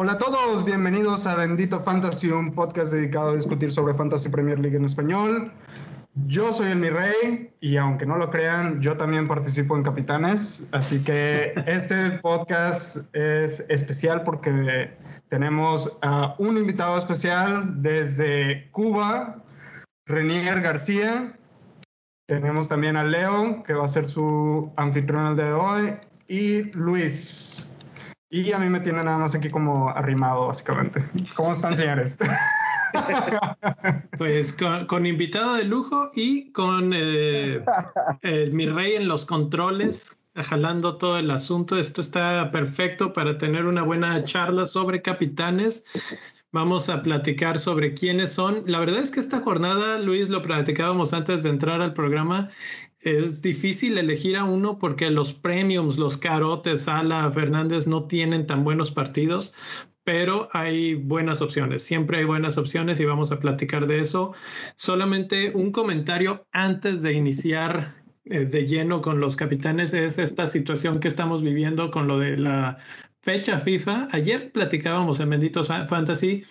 Hola a todos, bienvenidos a Bendito Fantasy, un podcast dedicado a discutir sobre Fantasy Premier League en español. Yo soy el Mi Rey y aunque no lo crean, yo también participo en Capitanes, así que este podcast es especial porque tenemos a un invitado especial desde Cuba, Renier García. Tenemos también a Leo, que va a ser su anfitrión el de hoy, y Luis. Y a mí me tiene nada más aquí como arrimado, básicamente. ¿Cómo están, señores? Pues con, invitado de lujo y con eh, mi rey en los controles, jalando todo el asunto. Esto está perfecto para tener una buena charla sobre capitanes. Vamos a platicar sobre quiénes son. La verdad es que esta jornada, Luis, lo platicábamos antes de entrar al programa, es difícil elegir a uno porque los premiums, los carotes, Sala, Fernández no tienen tan buenos partidos, pero hay buenas opciones, siempre hay buenas opciones y vamos a platicar de eso. Solamente un comentario antes de iniciar eh, de lleno con los capitanes es esta situación que estamos viviendo con lo de la fecha FIFA. Ayer platicábamos en Benditos Fantasy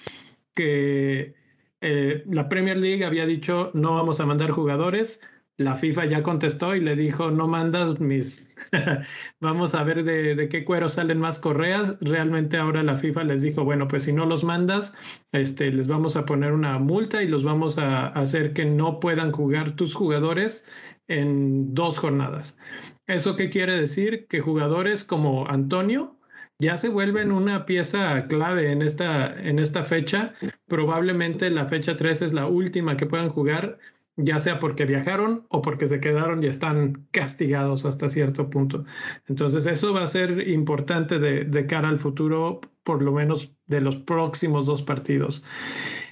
que eh, la Premier League había dicho no vamos a mandar jugadores la FIFA ya contestó y le dijo, no mandas mis, vamos a ver de, qué cuero salen más correas. Realmente ahora la FIFA les dijo, bueno, pues si no los mandas, este, les vamos a poner una multa y los vamos a hacer que no puedan jugar tus jugadores en dos jornadas. ¿Eso qué quiere decir? Que jugadores como Antonio ya se vuelven una pieza clave en esta, en esta fecha. Probablemente la fecha 3 es la última que puedan jugar ya sea porque viajaron o porque se quedaron y están castigados hasta cierto punto. Entonces eso va a ser importante de, cara al futuro, por lo menos de los próximos dos partidos.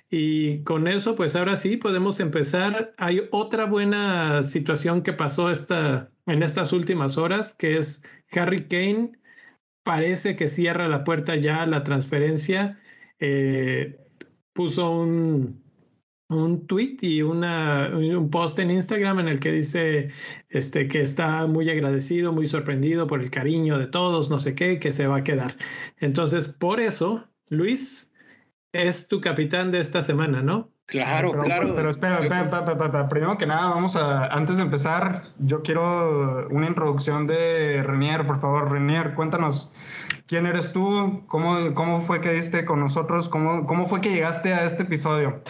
Y con eso, pues ahora sí podemos empezar. Hay otra buena situación que pasó esta, en estas últimas horas, que es Harry Kane. Parece que cierra la puerta ya la transferencia. Eh, puso un, un tweet y una, un post en Instagram en el que dice este, que está muy agradecido, muy sorprendido por el cariño de todos, no sé qué, que se va a quedar. Entonces, por eso, Luis es tu capitán de esta semana, ¿no? Claro, claro. Pero espera, espera, primero que nada, vamos a, antes de empezar, yo quiero una introducción de Renier, por favor. Renier, cuéntanos, ¿quién eres tú? ¿Cómo, cómo fue que diste con nosotros? ¿Cómo, ¿Cómo fue que llegaste a este episodio?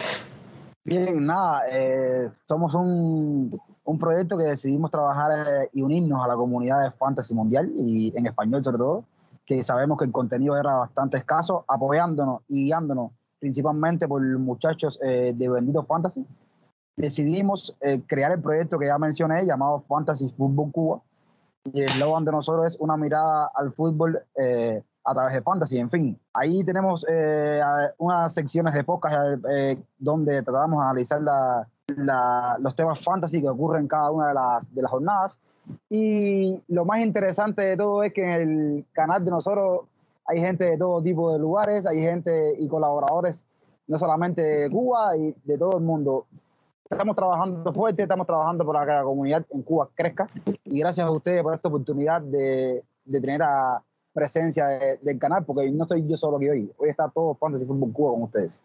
Bien, nada, eh, somos un, un, proyecto que decidimos trabajar eh, y unirnos a la comunidad de Fantasy Mundial y en español sobre todo, que sabemos que el contenido era bastante escaso, apoyándonos y guiándonos principalmente por muchachos eh, de Bendito Fantasy. Decidimos crear el proyecto que ya mencioné llamado Fantasy Football Cuba y el eslogan de nosotros es una mirada al fútbol a través de Fantasy. En fin, ahí tenemos eh, unas secciones de podcast eh, donde tratamos de analizar los temas fantasy que ocurren en cada una de las, de las jornadas. Y lo más interesante de todo es que en el canal de nosotros hay gente de todo tipo de lugares, hay gente y colaboradores no solamente de Cuba y de todo el mundo. Estamos trabajando fuerte, estamos trabajando para que la comunidad en Cuba crezca y gracias a ustedes por esta oportunidad de, de tener a, presencia del canal, porque no soy yo solo que hoy. Hoy está todo Fantasy Football Cuba con ustedes.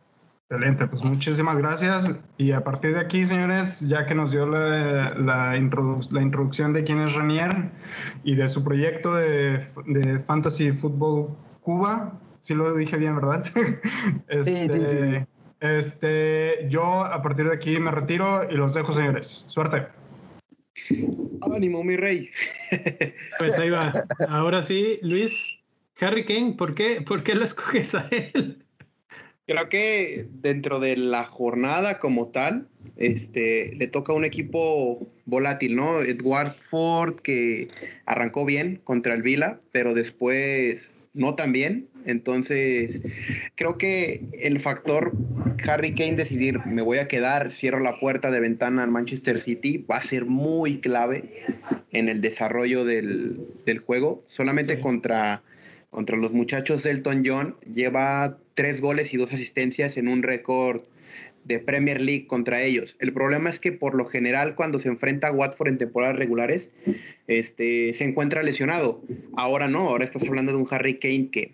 Excelente, pues muchísimas gracias. Y a partir de aquí, señores, ya que nos dio la, la, introducción de quién es Renier y de su proyecto de, de Fantasy Football Cuba, si lo dije bien, ¿verdad? este, sí, sí, sí. Este, yo a partir de aquí me retiro y los dejo, señores. Suerte. Ánimo, mi rey. Pues ahí va. Ahora sí, Luis, Harry Kane, ¿por qué, ¿por qué lo escoges a él? Creo que dentro de la jornada como tal, este, le toca a un equipo volátil, ¿no? Edward Ford, que arrancó bien contra el Vila, pero después no tan bien. Entonces, creo que el factor Harry Kane decidir, me voy a quedar, cierro la puerta de ventana al Manchester City, va a ser muy clave en el desarrollo del, juego. Solamente contra, contra los muchachos del Elton John lleva tres goles y dos asistencias en un récord de Premier League contra ellos. El problema es que por lo general cuando se enfrenta a Watford en temporadas regulares, este, se encuentra lesionado. Ahora no, ahora estás hablando de un Harry Kane que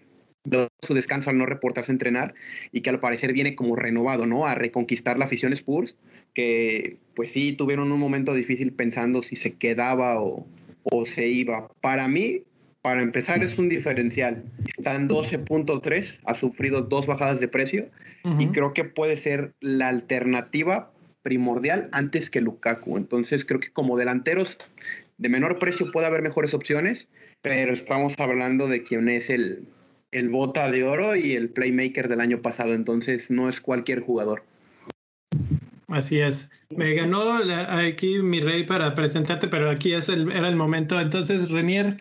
su descanso al no reportarse a entrenar y que al parecer viene como renovado, ¿no? A reconquistar la afición Spurs, que pues sí tuvieron un momento difícil pensando si se quedaba o, o se iba. Para mí, para empezar, es un diferencial. Está en 12.3, ha sufrido dos bajadas de precio y creo que puede ser la alternativa primordial antes que Lukaku. Entonces, creo que como delanteros de menor precio puede haber mejores opciones, pero estamos hablando de quien es el, el bota de oro y el playmaker del año pasado, entonces no es cualquier jugador. Así es. Me ganó aquí mi rey para presentarte, pero aquí es el, era el momento. Entonces, Renier,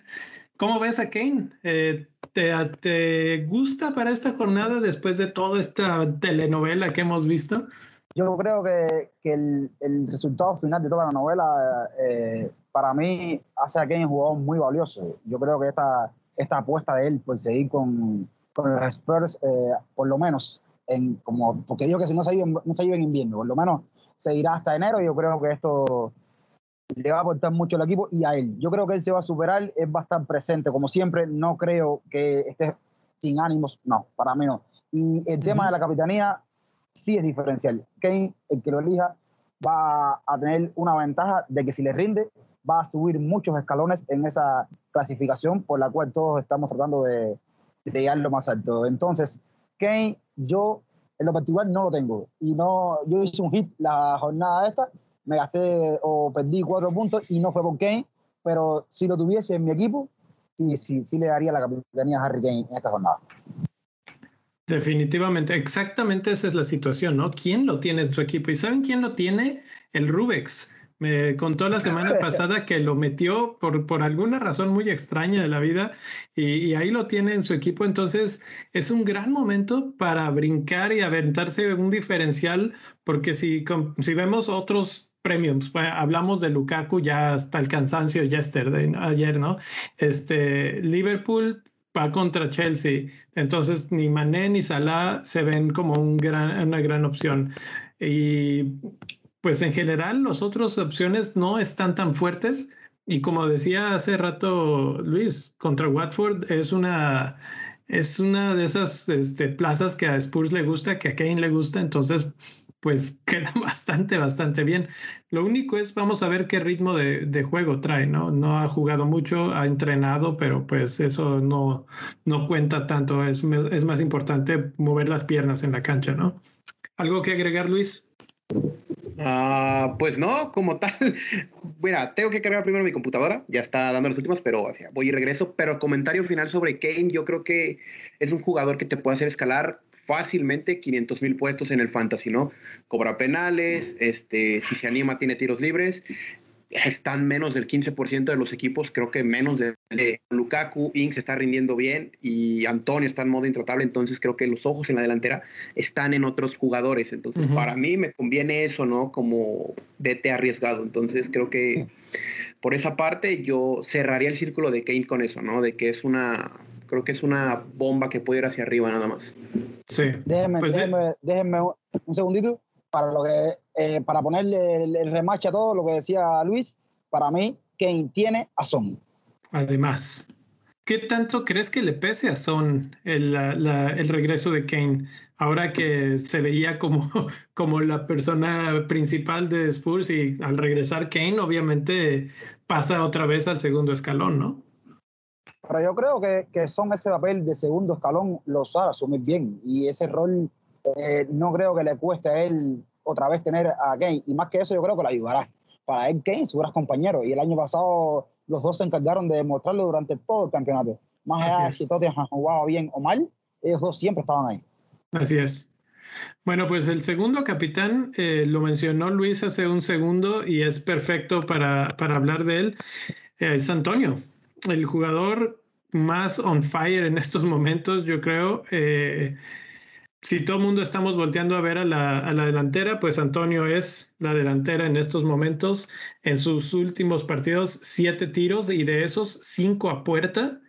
¿Cómo ves a Kane? Eh, ¿te, gusta para esta jornada después de toda esta telenovela que hemos visto? Yo creo que, el, resultado final de toda la novela, eh, para mí, hace a Kane un jugador muy valioso. Yo creo que esta, esta apuesta de él por seguir con, con los Spurs, eh, por lo menos, en, como, porque digo que si no se, vive, no se vive en invierno, por lo menos seguirá hasta enero. Yo creo que esto le va a aportar mucho al equipo y a él. Yo creo que él se va a superar, es bastante presente, como siempre, no creo que esté sin ánimos, no, para mí no. Y el tema de la capitanía sí es diferencial. Kane, el que lo elija, va a tener una ventaja de que si le rinde, va a subir muchos escalones en esa clasificación por la cual todos estamos tratando de, de llegar lo más alto. Entonces, Kane, yo en lo particular no lo tengo. Y no, yo hice un hit la jornada esta me gasté o perdí cuatro puntos y no fue por Kane, pero si lo tuviese en mi equipo, sí, sí, sí le daría la capitanía a Harry Kane en esta jornada. Definitivamente, exactamente esa es la situación, ¿no? ¿Quién lo tiene en su equipo? ¿Y saben quién lo tiene? El Rubex. Me contó la semana pasada que lo metió por, por alguna razón muy extraña de la vida y, ahí lo tiene en su equipo. Entonces es un gran momento para brincar y aventarse un diferencial porque si, si vemos otros premiums. hablamos de Lukaku ya hasta el cansancio yesterday, ayer, ¿no? Este, Liverpool va contra Chelsea, entonces ni Mané ni Salah se ven como una gran opción. Y pues en general las otras opciones no están tan fuertes. Y como decía hace rato Luis, contra Watford es una, es una de esas este, plazas que a Spurs le gusta, que a Kane le gusta. Entonces, pues queda bastante, bastante bien. Lo único es, vamos a ver qué ritmo de, juego trae, ¿no? No ha jugado mucho, ha entrenado, pero pues eso no, no cuenta tanto. Es, es más importante mover las piernas en la cancha, ¿no? ¿Algo que agregar, Luis? Ah, pues no, como tal. Mira, tengo que cargar primero mi computadora, ya está dando los últimos, pero voy y regreso. Pero comentario final sobre Kane, yo creo que es un jugador que te puede hacer escalar fácilmente 500 mil puestos en el fantasy, ¿no? Cobra penales, este, si se anima tiene tiros libres, están menos del 15% de los equipos, creo que menos de, Lukaku, Inks está rindiendo bien y Antonio está en modo intratable, entonces creo que los ojos en la delantera están en otros jugadores, entonces para mí me conviene eso, ¿no? Como DT arriesgado, entonces creo que por esa parte yo cerraría el círculo de Kane con eso, ¿no? De que es una, creo que es una bomba que puede ir hacia arriba nada más. Sí. Déjenme, pues déjenme, un segundito para lo que eh, para ponerle el, remache a todo lo que decía Luis. Para mí, Kane tiene a Son. Además, ¿qué tanto crees que le pese a Son el, el regreso de Kane? Ahora que se veía como, como la persona principal de Spurs y al regresar Kane, obviamente pasa otra vez al segundo escalón, ¿no? Pero yo creo que, que son ese papel de segundo escalón lo sabe asumir bien y ese rol eh, no creo que le cueste a él otra vez tener a Kane y más que eso yo creo que le ayudará. Para él Kane su compañero y el año pasado los dos se encargaron de demostrarlo durante todo el campeonato. Más allá de si Tottenham jugaba bien o mal, ellos dos siempre estaban ahí. Así es. Bueno, pues el segundo capitán eh, lo mencionó Luis hace un segundo y es perfecto para, para hablar de él. Eh, es Antonio el jugador más on fire en estos momentos, yo creo. Eh, si todo el mundo estamos volteando a ver a la, a la, delantera, pues Antonio es la delantera en estos momentos. En sus últimos partidos, siete tiros y de esos, cinco a puerta.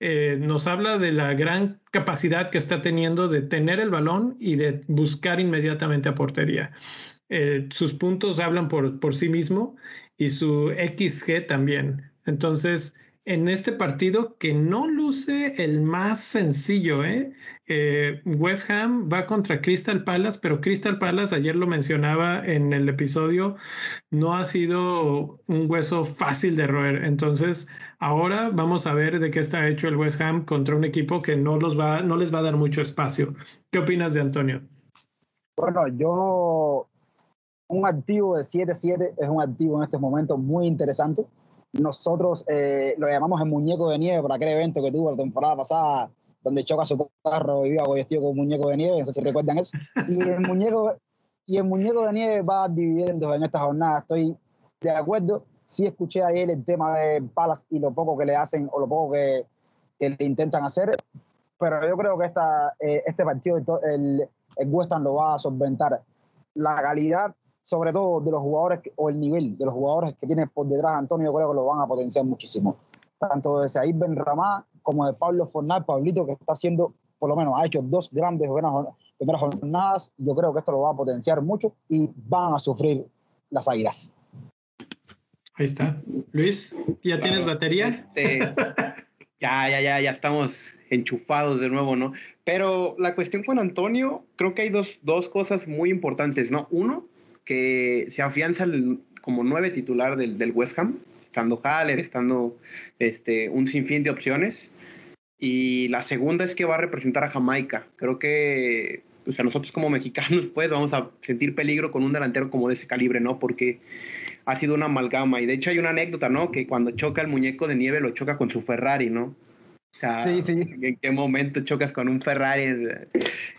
eh, nos habla de la gran capacidad que está teniendo de tener el balón y de buscar inmediatamente a portería. Eh, sus puntos hablan por, por sí mismo y su XG también. Entonces, en este partido que no luce el más sencillo. ¿eh? ¿eh? West Ham va contra Crystal Palace, pero Crystal Palace, ayer lo mencionaba en el episodio, no ha sido un hueso fácil de roer. Entonces, ahora vamos a ver de qué está hecho el West Ham contra un equipo que no, los va, no les va a dar mucho espacio. ¿Qué opinas de Antonio? Bueno, yo, un activo de 7-7 es un activo en este momento muy interesante nosotros eh, lo llamamos el muñeco de nieve por aquel evento que tuvo la temporada pasada, donde choca su carro y viva vestido con un muñeco de nieve, no sé si recuerdan eso. Y el muñeco, y el muñeco de nieve va dividiendo en esta jornada. Estoy de acuerdo. Sí escuché ayer el tema de Palas y lo poco que le hacen o lo poco que, que le intentan hacer, pero yo creo que esta, eh, este partido, el, el West Ham lo va a solventar. La calidad sobre todo de los jugadores o el nivel de los jugadores que tiene por detrás Antonio, creo que lo van a potenciar muchísimo. Tanto de Said Benramá como de Pablo Fornal, Pablito, que está haciendo, por lo menos ha hecho dos grandes buenas primeras jornadas. Yo creo que esto lo va a potenciar mucho y van a sufrir las águilas. Ahí está. Luis, ¿ya tienes baterías? Este, ya, ya, ya, ya estamos enchufados de nuevo, ¿no? Pero la cuestión con Antonio, creo que hay dos, dos cosas muy importantes, ¿no? Uno, que se afianza como nueve titular del, del West Ham, estando Haller, estando este, un sinfín de opciones. Y la segunda es que va a representar a Jamaica. Creo que pues a nosotros como mexicanos pues vamos a sentir peligro con un delantero como de ese calibre, ¿no? Porque ha sido una amalgama. Y de hecho hay una anécdota, ¿no? Que cuando choca el muñeco de nieve lo choca con su Ferrari, ¿no? O sea, ¿en qué momento chocas con un Ferrari?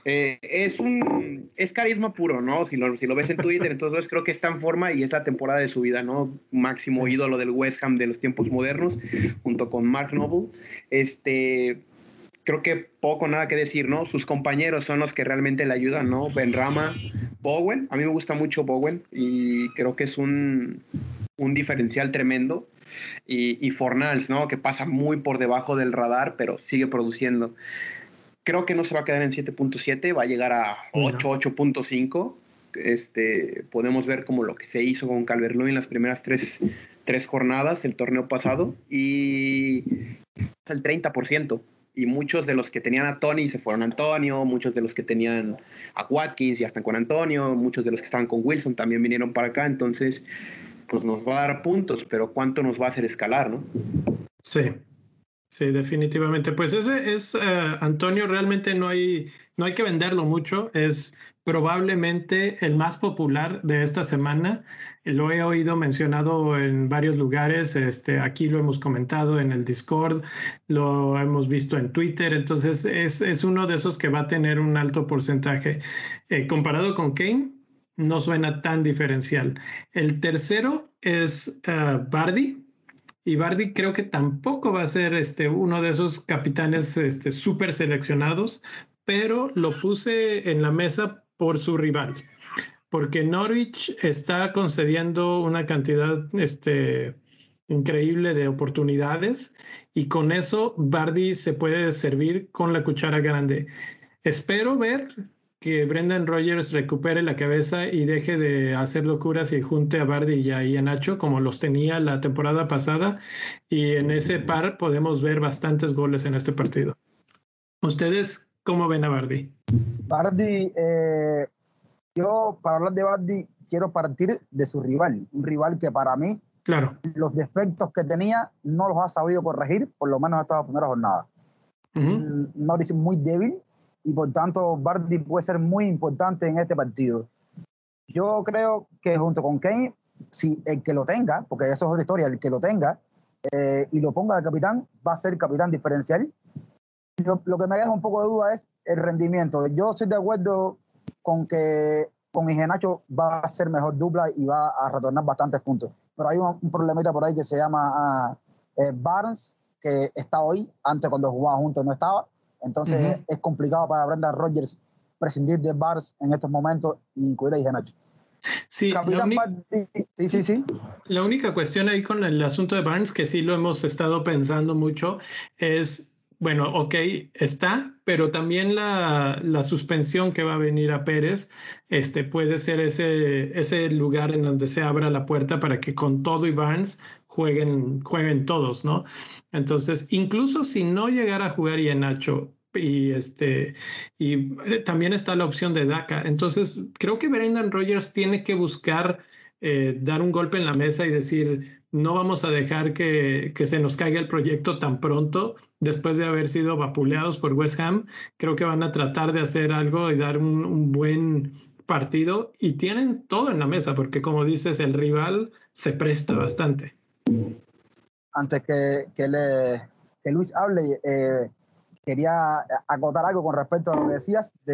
Eh, es un es carisma puro, ¿no? Si lo, si lo ves en Twitter, entonces creo que está en forma y es la temporada de su vida, ¿no? Máximo ídolo del West Ham de los tiempos modernos, junto con Mark Noble. Este, creo que poco nada que decir, ¿no? Sus compañeros son los que realmente le ayudan, ¿no? Ben Rama, Bowen, a mí me gusta mucho Bowen y creo que es un, un diferencial tremendo y, Fornals, ¿no? Que pasa muy por debajo del radar, pero sigue produciendo. Creo que no se va a quedar en 7.7, va a llegar a 8, 8.5. Este, podemos ver como lo que se hizo con calvert en las primeras tres, tres jornadas, el torneo pasado, y es el 30% y muchos de los que tenían a Tony se fueron a Antonio, muchos de los que tenían a Watkins ya están con Antonio, muchos de los que estaban con Wilson también vinieron para acá, entonces pues nos va a dar puntos, pero ¿cuánto nos va a hacer escalar, no? Sí, sí, definitivamente. Pues ese es, eh, Antonio, realmente no hay, no hay que venderlo mucho, es probablemente el más popular de esta semana. Lo he oído mencionado en varios lugares, este, aquí lo hemos comentado en el Discord, lo hemos visto en Twitter, entonces es, es uno de esos que va a tener un alto porcentaje. Eh, comparado con Kane, no suena tan diferencial. El tercero es uh, Bardi. Y Bardi creo que tampoco va a ser este, uno de esos capitanes este, súper seleccionados, pero lo puse en la mesa por su rival, porque Norwich está concediendo una cantidad este, increíble de oportunidades y con eso Bardi se puede servir con la cuchara grande. Espero ver que Brendan Rogers recupere la cabeza y deje de hacer locuras y junte a Bardi y a Nacho como los tenía la temporada pasada. Y en ese par podemos ver bastantes goles en este partido. ¿Ustedes cómo ven a Bardi? Bardi, eh, yo para hablar de Bardi quiero partir de su rival, un rival que para mí claro. los defectos que tenía no los ha sabido corregir, por lo menos hasta la primera jornada. Uh -huh. muy débil, y por tanto Bardi puede ser muy importante en este partido. Yo creo que junto con Kane, si el que lo tenga, porque eso es otra historia, el que lo tenga eh, y lo ponga de capitán, va a ser capitán diferencial. lo que me deja un poco de duda es el rendimiento. Yo estoy de acuerdo con que con Ingenacho va a ser mejor dupla y va a retornar bastantes puntos. Pero hay un, problemita por ahí que se llama uh, Barnes, que está hoy, antes cuando jugaba juntos no estaba, entonces es, complicado para Brendan Rodgers prescindir de Bars en estos momentos e incluir a Igenacho. Sí, la sí, sí, sí. La única cuestión ahí con el asunto de Barnes, que sí lo hemos estado pensando mucho, es bueno, ok, está, pero también la, la, suspensión que va a venir a Pérez este, puede ser ese, ese lugar en donde se abra la puerta para que con todo y Barnes jueguen, jueguen todos, ¿no? Entonces, incluso si no llegara a jugar y Nacho y este y eh, también está la opción de DACA. Entonces, creo que Brendan Rogers tiene que buscar eh, dar un golpe en la mesa y decir, no vamos a dejar que, que, se nos caiga el proyecto tan pronto después de haber sido vapuleados por West Ham. Creo que van a tratar de hacer algo y dar un, un buen partido y tienen todo en la mesa porque como dices, el rival se presta bastante. Antes que, que, le, que Luis hable, eh, quería acotar algo con respecto a lo que decías de,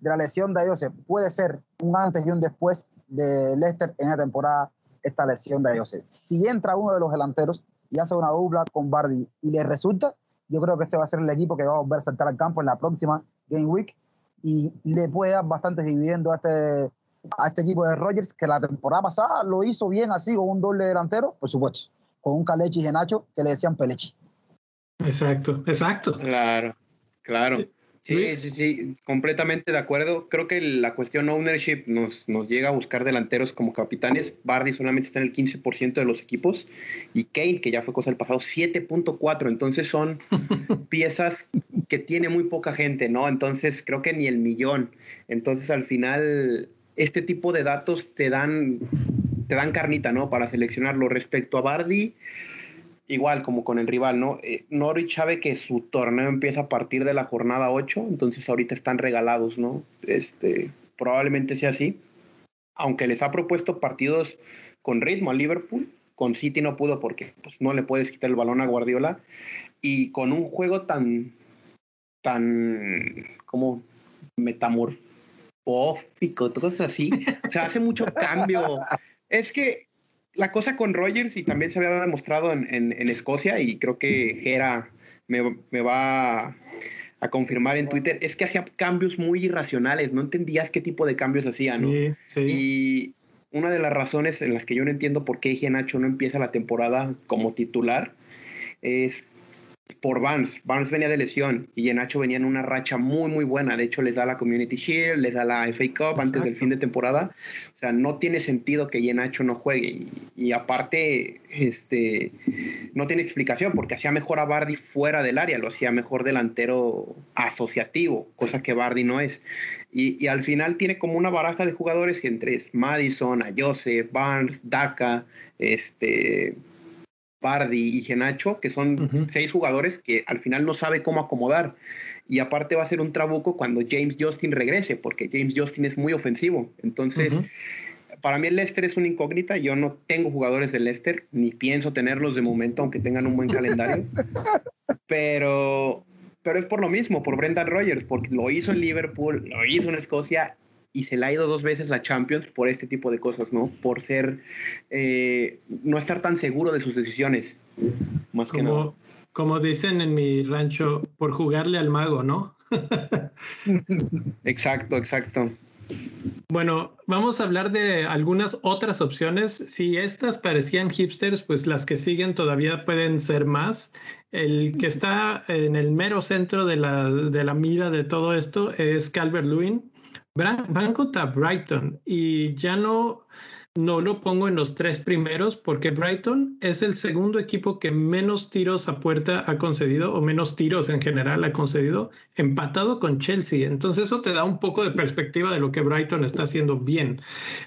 de la lesión de Joseph. Puede ser un antes y un después de Leicester en la temporada esta lesión de José. Si entra uno de los delanteros y hace una dupla con Bardi y le resulta, yo creo que este va a ser el equipo que va a volver a saltar al campo en la próxima Game Week y le puede dar bastantes dividendos a este, a este equipo de Rogers, que la temporada pasada lo hizo bien así, con un doble delantero, por supuesto, con un Calechi y Nacho que le decían Pelechi. Exacto, exacto. Claro, claro. Sí, sí, sí, completamente de acuerdo. Creo que la cuestión ownership nos, nos llega a buscar delanteros como capitanes. Bardi solamente está en el 15% de los equipos y Kane, que ya fue cosa del pasado, 7.4. Entonces son piezas que tiene muy poca gente, ¿no? Entonces creo que ni el millón. Entonces al final este tipo de datos te dan, te dan carnita, ¿no? Para seleccionarlo. Respecto a Bardi, igual como con el rival, ¿no? Eh, Norwich sabe que su torneo empieza a partir de la jornada 8, entonces ahorita están regalados, ¿no? Este, probablemente sea así. Aunque les ha propuesto partidos con ritmo a Liverpool, con City no pudo porque pues, no le puedes quitar el balón a Guardiola. Y con un juego tan, tan, como metamorfófico, cosas así. O sea, hace mucho cambio. Es que la cosa con Rogers, y también se había demostrado en, en, Escocia, y creo que Gera me, me va a, confirmar en Twitter, es que hacía cambios muy irracionales, no entendías qué tipo de cambios hacía, ¿no? Sí, sí. Y una de las razones en las que yo no entiendo por qué Nacho no empieza la temporada como titular es por Barnes. Barnes venía de lesión y Nacho venía en una racha muy, muy buena. De hecho, les da la Community Shield, les da la FA Cup antes del fin de temporada. O sea, no tiene sentido que Nacho no juegue. Y, aparte, este, no tiene explicación porque hacía mejor a Bardi fuera del área, lo hacía mejor delantero asociativo, cosa que Bardi no es. Y, y al final tiene como una baraja de jugadores que entre es Madison, Ayose, Barnes, Daka, este Bardi y Genacho, que son seis jugadores que al final no sabe cómo acomodar. Y aparte va a ser un trabuco cuando James Justin regrese, porque James Justin es muy ofensivo. Entonces, para mí el Leicester es una incógnita. Yo no tengo jugadores del Leicester, ni pienso tenerlos de momento, aunque tengan un buen calendario. pero, pero es por lo mismo, por Brendan Rogers, porque lo hizo en Liverpool, lo hizo en Escocia y se le ha ido dos veces la Champions por este tipo de cosas, ¿no? Por ser, eh, no estar tan seguro de sus decisiones, más como, que nada. Como dicen en mi rancho, por jugarle al mago, ¿no? exacto, exacto. Bueno, vamos a hablar de algunas otras opciones. Si estas parecían hipsters, pues las que siguen todavía pueden ser más. El que está en el mero centro de la, de la mira de todo esto es Calvert Lewin van contra Brighton y ya no, no lo pongo en los tres primeros porque Brighton es el segundo equipo que menos tiros a puerta ha concedido o menos tiros en general ha concedido, empatado con Chelsea. Entonces eso te da un poco de perspectiva de lo que Brighton está haciendo bien.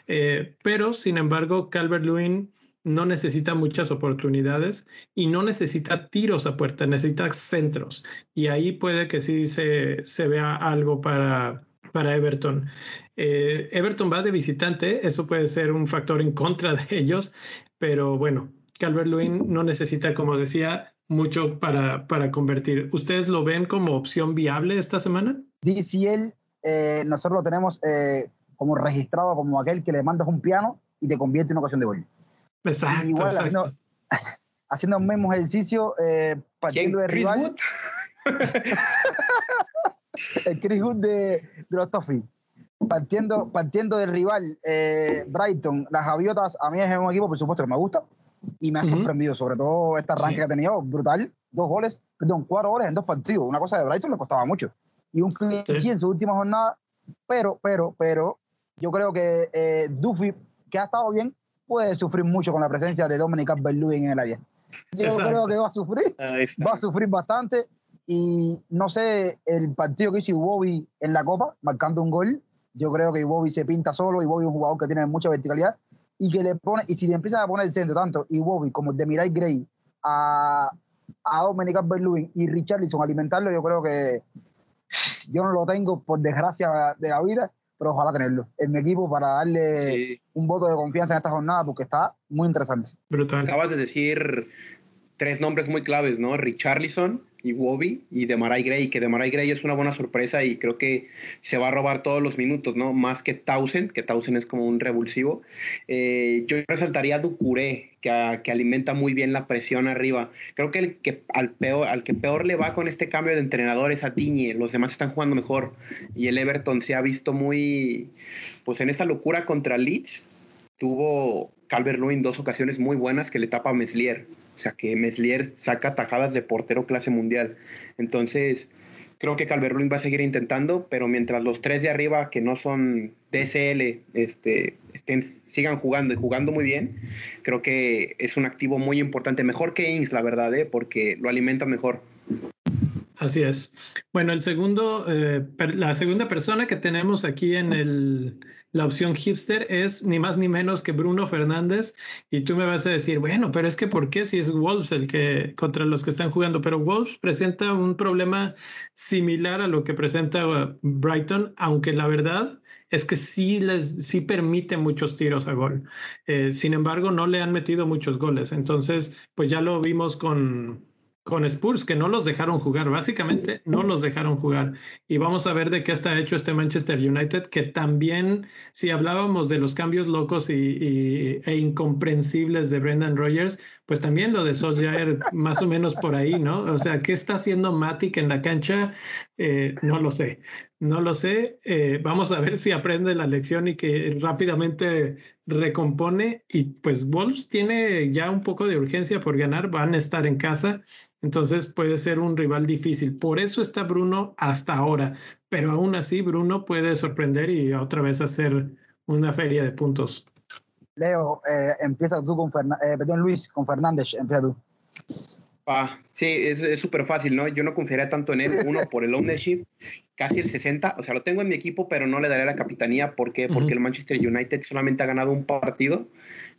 Eh, pero, sin embargo, Calvert-Lewin no necesita muchas oportunidades y no necesita tiros a puerta, necesita centros. Y ahí puede que sí se, se vea algo para, para Everton. Eh, Everton va de visitante, eso puede ser un factor en contra de ellos, pero bueno, Calvert Lewin no necesita, como decía, mucho para, para convertir. ¿Ustedes lo ven como opción viable esta semana? DCL, eh, nosotros lo tenemos eh, como registrado como aquel que le mandas un piano y te convierte en ocasión de gol. Exacto, Igual, Haciendo, haciendo el mismo ejercicio, eh, partiendo de rival. el Chris Wood de, de los Toffee. Partiendo, partiendo del rival, eh, Brighton, las Javiotas, a mí es un equipo, por supuesto, que me gusta. y me ha sorprendido, sobre todo este arranque Sí. que ha tenido, brutal. Dos goles, perdón, cuatro goles en dos partidos. Una cosa de Brighton le costaba mucho. Y un clean Sí. en su última jornada. Pero, pero, pero, yo creo que eh, Duffy, que ha estado bien, puede sufrir mucho con la presencia de Dominic Calvert-Lewin en el área. Yo Exacto. creo que va a sufrir va a sufrir bastante. Y no sé, el partido que hizo Iwobi en la Copa, marcando un gol, yo creo que Iwobi se pinta solo. Iwobi es un jugador que tiene mucha verticalidad y que le pone, y si le empiezan a poner el centro, tanto Iwobi como el de Mirai Gray a, a Dominic Calvert-Lewin y Richarlison a alimentarlo, yo creo que yo no lo tengo por desgracia de la vida, pero ojalá tenerlo en mi equipo para darle Sí. un voto de confianza en esta jornada porque está muy interesante. Brutal. Acabas de decir tres nombres muy claves, ¿no? Richarlison y Wobby y Demarai Gray, que Demarai Gray es una buena sorpresa y creo que se va a robar todos los minutos, ¿no? Más que Townsend, que Townsend es como un revulsivo. Eh, yo resaltaría a Ducuré, que, que alimenta muy bien la presión arriba. Creo que, el que al, peor, al que peor le va con este cambio de entrenador es a Tiñe, los demás están jugando mejor y el Everton se ha visto muy, pues en esta locura contra Leeds, tuvo Calvert-Lewin dos ocasiones muy buenas que le tapa a Meslier. O sea, que Meslier saca tajadas de portero clase mundial. Entonces, creo que Calvert-Lewin va a seguir intentando, pero mientras los tres de arriba, que no son DSL, este, estén, sigan jugando y jugando muy bien, creo que es un activo muy importante. Mejor que Ings, la verdad, ¿eh? porque lo alimenta mejor. Así es. Bueno, el segundo, eh, la segunda persona que tenemos aquí en el, la opción hipster es ni más ni menos que Bruno Fernández. Y tú me vas a decir, bueno, pero es que ¿por qué si es Wolves el que contra los que están jugando? Pero Wolves presenta un problema similar a lo que presenta uh, Brighton, aunque la verdad es que sí les sí permite muchos tiros a gol. Eh, sin embargo, no le han metido muchos goles. Entonces, pues ya lo vimos con con Spurs, que no los dejaron jugar, básicamente no los dejaron jugar. Y vamos a ver de qué está hecho este Manchester United, que también, si hablábamos de los cambios locos y, y- e incomprensibles de Brendan Rodgers, pues también lo de Solskjaer más o menos por ahí, ¿no? O sea, ¿qué está haciendo Matic en la cancha? Eh, no lo sé, no lo sé. Eh, vamos a ver si aprende la lección y que rápidamente recompone. Y pues Wolves tiene ya un poco de urgencia por ganar, van a estar en casa. Entonces puede ser un rival difícil. Por eso está Bruno hasta ahora. Pero aún así, Bruno puede sorprender y otra vez hacer una feria de puntos. Leo, eh, empieza tú con Fernández, perdón, Luis, con Fernández, empieza tú. Ah, sí, es súper fácil, ¿no? Yo no confiaría tanto en él. Uno, por el ownership, casi el 60. O sea, lo tengo en mi equipo, pero no le daré la capitanía. ¿Por qué? Porque el Manchester United solamente ha ganado un partido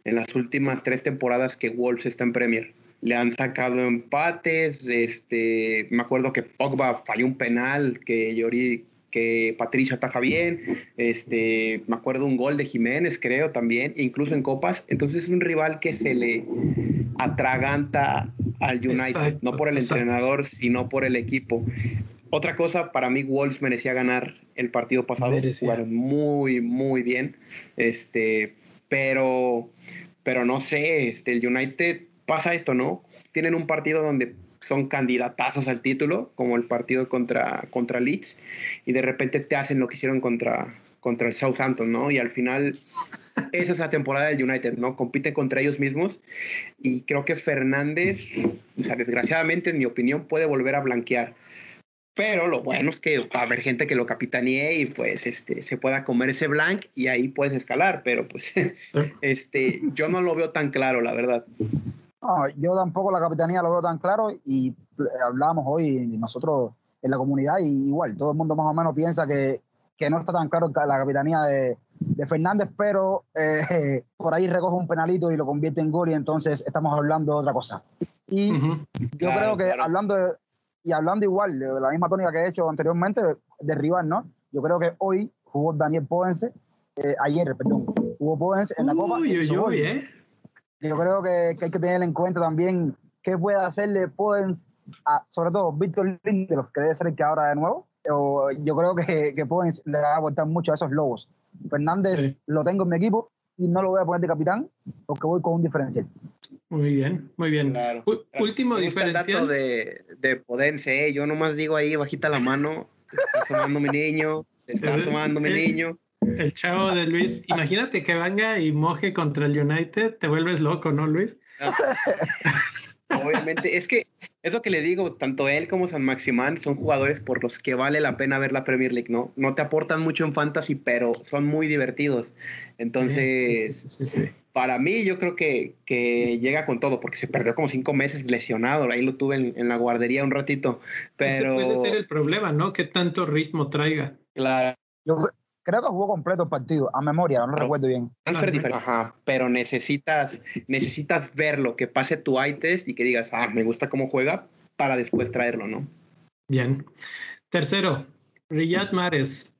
en las últimas tres temporadas que Wolves está en Premier. Le han sacado empates. Este, me acuerdo que Pogba falló un penal que Llori que Patricia ataja bien, este, me acuerdo un gol de Jiménez, creo también, incluso en copas, entonces es un rival que se le atraganta al United, Exacto, no por el exacto. entrenador, sino por el equipo. Otra cosa, para mí Wolves merecía ganar el partido pasado, Merecía. jugaron muy, muy bien, este, pero, pero no sé, este, el United pasa esto, ¿no? Tienen un partido donde son candidatazos al título, como el partido contra, contra Leeds, y de repente te hacen lo que hicieron contra, contra el Southampton, ¿no? Y al final, esa es la temporada del United, ¿no? Compite contra ellos mismos, y creo que Fernández, o sea, desgraciadamente, en mi opinión, puede volver a blanquear. Pero lo bueno es que va a haber gente que lo capitanee y pues este, se pueda comer ese blank y ahí puedes escalar, pero pues este, yo no lo veo tan claro, la verdad. No, yo tampoco la capitanía lo veo tan claro y eh, hablábamos hoy nosotros en la comunidad y igual, todo el mundo más o menos piensa que, que no está tan claro la capitanía de, de Fernández, pero eh, por ahí recoge un penalito y lo convierte en gol y entonces estamos hablando de otra cosa. Y Ujú. yo Claro, creo que claro. hablando de- y hablando igual de la misma tónica que he hecho anteriormente de rival, ¿no? Yo creo que hoy jugó Daniel Podence, eh, ayer, perdón, jugó Podence en la Copa. Uy, uy, uy, ¿eh? Yo creo que, que hay que tener en cuenta también qué puede hacerle Podence, a, sobre todo Víctor Lindelof, que debe ser el que ahora de nuevo. O yo creo que, que Podence le va a aportar mucho a esos lobos. Fernández Sí. lo tengo en mi equipo y no lo voy a poner de capitán porque voy con un diferencial. Muy bien, muy bien. Claro. U- último gusta el dato diferencial. de, de Podense, ¿eh? yo nomás digo ahí bajita la mano, se está asomando mi niño, se está asomando mi niño. El chavo de Luis. Imagínate que venga y moje contra el United, te vuelves loco, ¿no, Luis? Obviamente, es que es lo que le digo, tanto él como San Maximán son jugadores por los que vale la pena ver la Premier League, ¿no? No te aportan mucho en fantasy, pero son muy divertidos. Entonces, sí, sí, sí, para mí yo creo que, que, llega con todo, porque se perdió como cinco meses lesionado, ahí lo tuve en, en la guardería un ratito, pero... Ese puede ser el problema, ¿no? Que tanto ritmo traiga. Claro. Yo creo que jugó completo el partido, a memoria, no lo recuerdo bien. Ajá, pero necesitas, necesitas verlo, que pase tu eye test y que digas, ah, me gusta cómo juega, para después traerlo, ¿no? Bien. Tercero, Riyad Mahrez.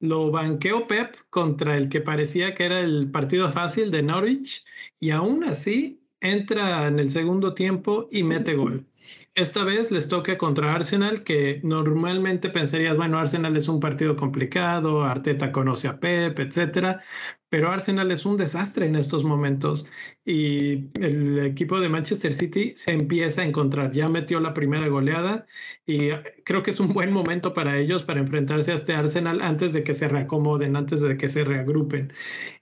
Lo banqueó Pep contra el que parecía que era el partido fácil de Norwich y aún así entra en el segundo tiempo y mete gol. Esta vez les toca contra Arsenal, que normalmente pensarías, bueno, Arsenal es un partido complicado, Arteta conoce a Pep, etcétera, pero Arsenal es un desastre en estos momentos y el equipo de Manchester City se empieza a encontrar. Ya metió la primera goleada y creo que es un buen momento para ellos para enfrentarse a este Arsenal antes de que se reacomoden, antes de que se reagrupen.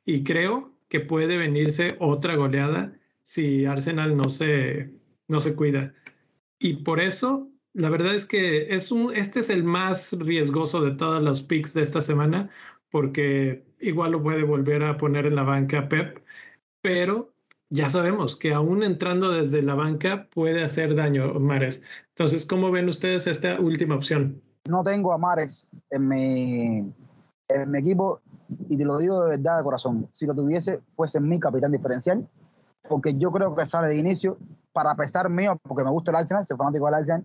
Y creo que puede venirse otra goleada si Arsenal no se, no se cuida. Y por eso, la verdad es que es un, este es el más riesgoso de todos los picks de esta semana, porque igual lo puede volver a poner en la banca Pep, pero ya sabemos que aún entrando desde la banca puede hacer daño Mares. Entonces, ¿cómo ven ustedes esta última opción? No tengo a Mares en mi, en mi equipo y te lo digo de verdad de corazón. Si lo tuviese, fuese mi capitán diferencial, porque yo creo que sale de inicio para pesar mío, porque me gusta el Arsenal, soy fanático del Arsenal,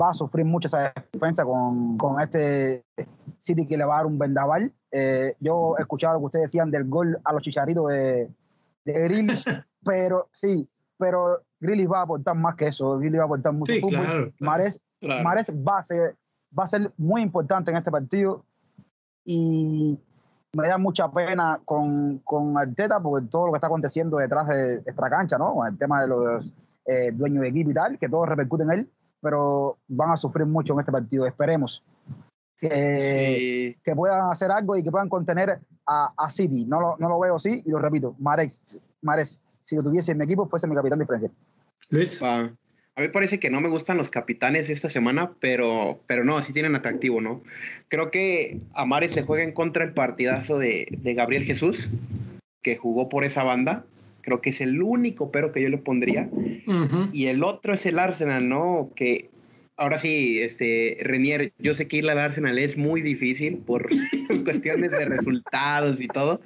va a sufrir mucho esa defensa con, con este City que le va a dar un vendaval. Eh, yo he escuchado lo que ustedes decían del gol a los chicharitos de, de Grealish, pero sí, pero Grealish va a aportar más que eso, Grealish va a aportar mucho Sí, fútbol. claro. Mahrez, Claro. Mahrez va, a ser, va a ser muy importante en este partido y me da mucha pena con, con Arteta por todo lo que está aconteciendo detrás de esta cancha, ¿no? Con el tema de los eh, dueños de equipo y tal, que todo repercute en él, pero van a sufrir mucho en este partido. Esperemos que, Sí. que puedan hacer algo y que puedan contener a, a City. No lo, no lo veo así y lo repito, Mahrez, Mahrez, si lo tuviese en mi equipo, fuese mi capitán diferencial. Luis. Va. A mí parece que no me gustan los capitanes esta semana, pero, pero no, sí tienen atractivo, ¿no? Creo que a Mares le juega en contra el partidazo de, de Gabriel Jesús, que jugó por esa banda. Creo que es el único pero que yo le pondría. Ujú. Y el otro es el Arsenal, ¿no? Que ahora sí, este, Renier, yo sé que ir al Arsenal es muy difícil por cuestiones de resultados y todo.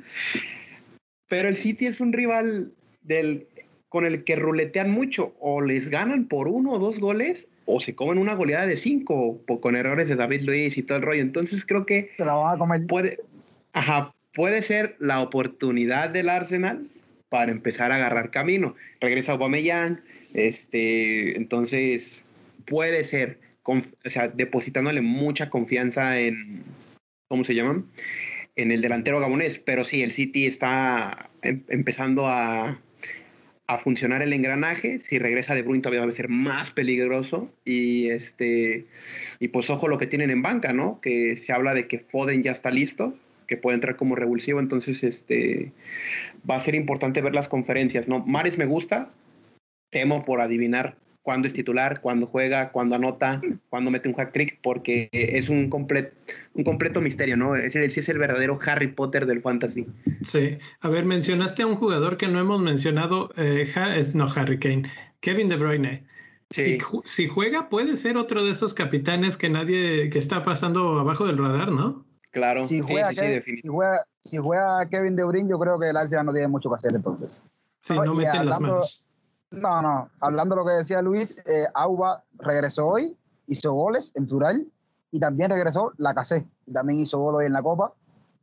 Pero el City es un rival del, con el que ruletean mucho. O les ganan por uno o dos goles, o se comen una goleada de cinco, po- con errores de David Luis y todo el rollo. Entonces creo que Se la van a comer. puede, ajá, puede ser la oportunidad del Arsenal para empezar a agarrar camino. Regresa Aubameyang, este, entonces puede ser, conf- o sea, depositándole mucha confianza en, ¿cómo se llaman? En el delantero gabonés, pero sí, el City está em- empezando a, a funcionar el engranaje. Si regresa De Bruyne todavía va a ser más peligroso y este y pues ojo lo que tienen en banca, ¿no? Que se habla de que Foden ya está listo, que puede entrar como revulsivo, entonces este va a ser importante ver las conferencias, ¿no? Mares me gusta, temo por adivinar cuándo es titular, cuándo juega, cuándo anota, cuándo mete un hack trick, porque es un, completo un completo misterio, ¿no? Ese sí es el verdadero Harry Potter del fantasy. Sí. A ver, mencionaste a un jugador que no hemos mencionado, eh, Ha- es- no Harry Kane, Kevin De Bruyne. Sí. Si, si juega, puede ser otro de esos capitanes que nadie, que está pasando abajo del radar, ¿no? Claro, Si sí, juega, sí, sí, Kevin, si, definitivamente. juega, si juega Kevin De Bruyne, yo creo que el Arsenal no tiene mucho que hacer entonces. Si No, no y meten las hablando- manos. No, no. Hablando de lo que decía Luis, eh, Auba regresó hoy, hizo goles en plural y también regresó la casé. También hizo gol hoy en la Copa.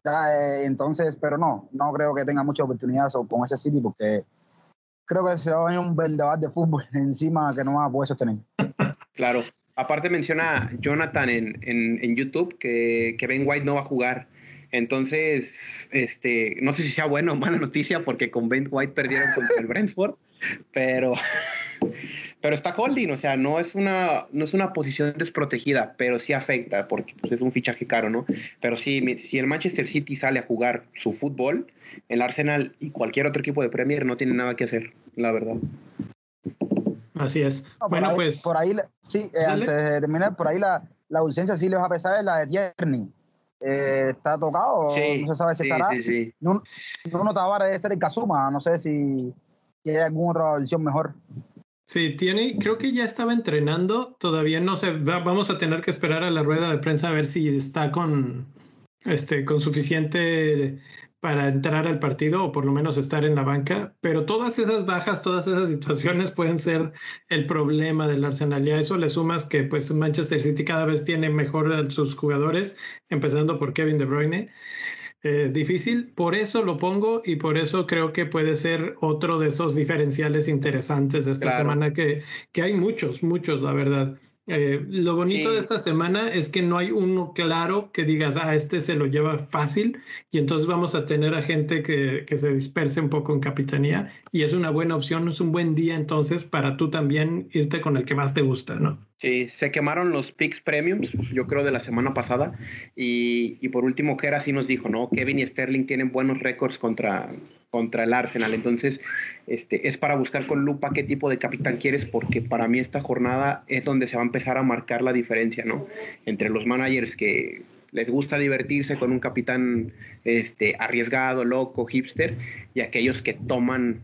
Ya, eh, entonces, pero no, no creo que tenga muchas oportunidades con ese City porque creo que se va a venir un vendaval de fútbol encima que no va a poder sostener. Claro. Aparte menciona Jonathan en, en, en YouTube que, que Ben White no va a jugar. Entonces, este, no sé si sea buena o mala noticia porque con Ben White perdieron contra el Brentford, pero, pero está holding, o sea, no es una, no es una posición desprotegida, pero sí afecta porque pues, es un fichaje caro, ¿no? Pero sí, si el Manchester City sale a jugar su fútbol, el Arsenal y cualquier otro equipo de Premier no tiene nada que hacer, la verdad. Así es. bueno, pues. Por ahí, sí, eh, antes de terminar, por ahí la, la ausencia sí les va a pesar es la de Tierney. Eh, está tocado, no se sabe si estará. Sí, sí. No, no debe ser el Kazuma, no sé si, si hay alguna otra opción mejor. Sí, tiene, creo que ya estaba entrenando, todavía no sé, vamos a tener que esperar a la rueda de prensa a ver si está con, este, con suficiente para entrar al partido o por lo menos estar en la banca, pero todas esas bajas, todas esas situaciones pueden ser el problema del Arsenal. Y a eso le sumas que pues Manchester City cada vez tiene mejor a sus jugadores, empezando por Kevin De Bruyne. Eh, difícil, por eso lo pongo y por eso creo que puede ser otro de esos diferenciales interesantes de esta semana, que, que hay muchos, muchos, la verdad. Eh, lo bonito de esta semana es que no hay uno claro que digas, ah, este se lo lleva fácil y entonces vamos a tener a gente que, que, se disperse un poco en capitanía y es una buena opción, es un buen día entonces para tú también irte con el que más te gusta, ¿no? Sí, se quemaron los picks premiums, yo creo, de la semana pasada y, y por último, Gera sí nos dijo, ¿no? Kevin y Sterling tienen buenos récords contra, contra el Arsenal. Entonces, este, es para buscar con lupa qué tipo de capitán quieres, porque para mí esta jornada es donde se va a empezar a marcar la diferencia, ¿no? Entre los managers que les gusta divertirse con un capitán este, arriesgado, loco, hipster, y aquellos que toman,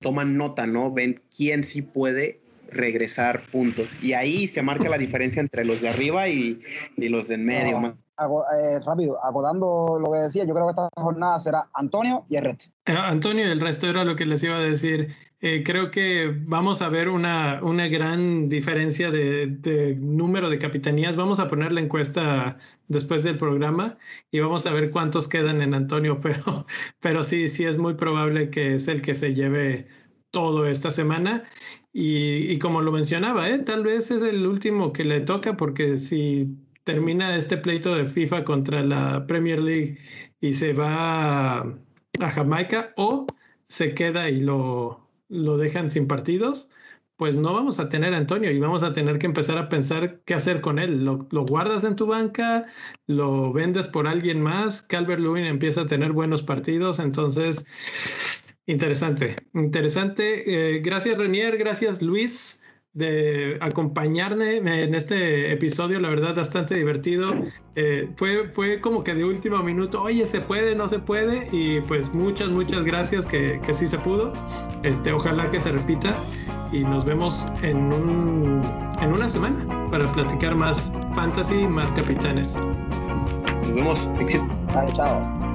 toman nota, ¿no? Ven quién sí puede regresar puntos. Y ahí se marca la diferencia entre los de arriba y, los de en medio. Eh, rápido, acotando lo que decía, yo creo que esta jornada será Antonio y el resto. Eh, Antonio y el resto era lo que les iba a decir. Eh, creo que vamos a ver una, una gran diferencia de, de, número de capitanías. Vamos a poner la encuesta después del programa y vamos a ver cuántos quedan en Antonio, pero, pero sí, sí es muy probable que es el que se lleve todo esta semana. Y, y como lo mencionaba, ¿eh? tal vez es el último que le toca porque si termina este pleito de FIFA contra la Premier League y se va a, Jamaica o se queda y lo, lo dejan sin partidos, pues no vamos a tener Antonio y vamos a tener que empezar a pensar qué hacer con él. Lo, guardas en tu banca, lo vendes por alguien más, Calvert Lewin empieza a tener buenos partidos, entonces interesante, interesante. Eh, gracias Renier, gracias Luis de acompañarme en este episodio, la verdad, bastante divertido. Eh, fue, fue como que de último minuto, oye, se puede, no se puede, y pues muchas, muchas gracias que, que sí se pudo. Este, ojalá que se repita y nos vemos en, un, en una semana para platicar más fantasy, más capitanes. Nos vemos. Chao, chao.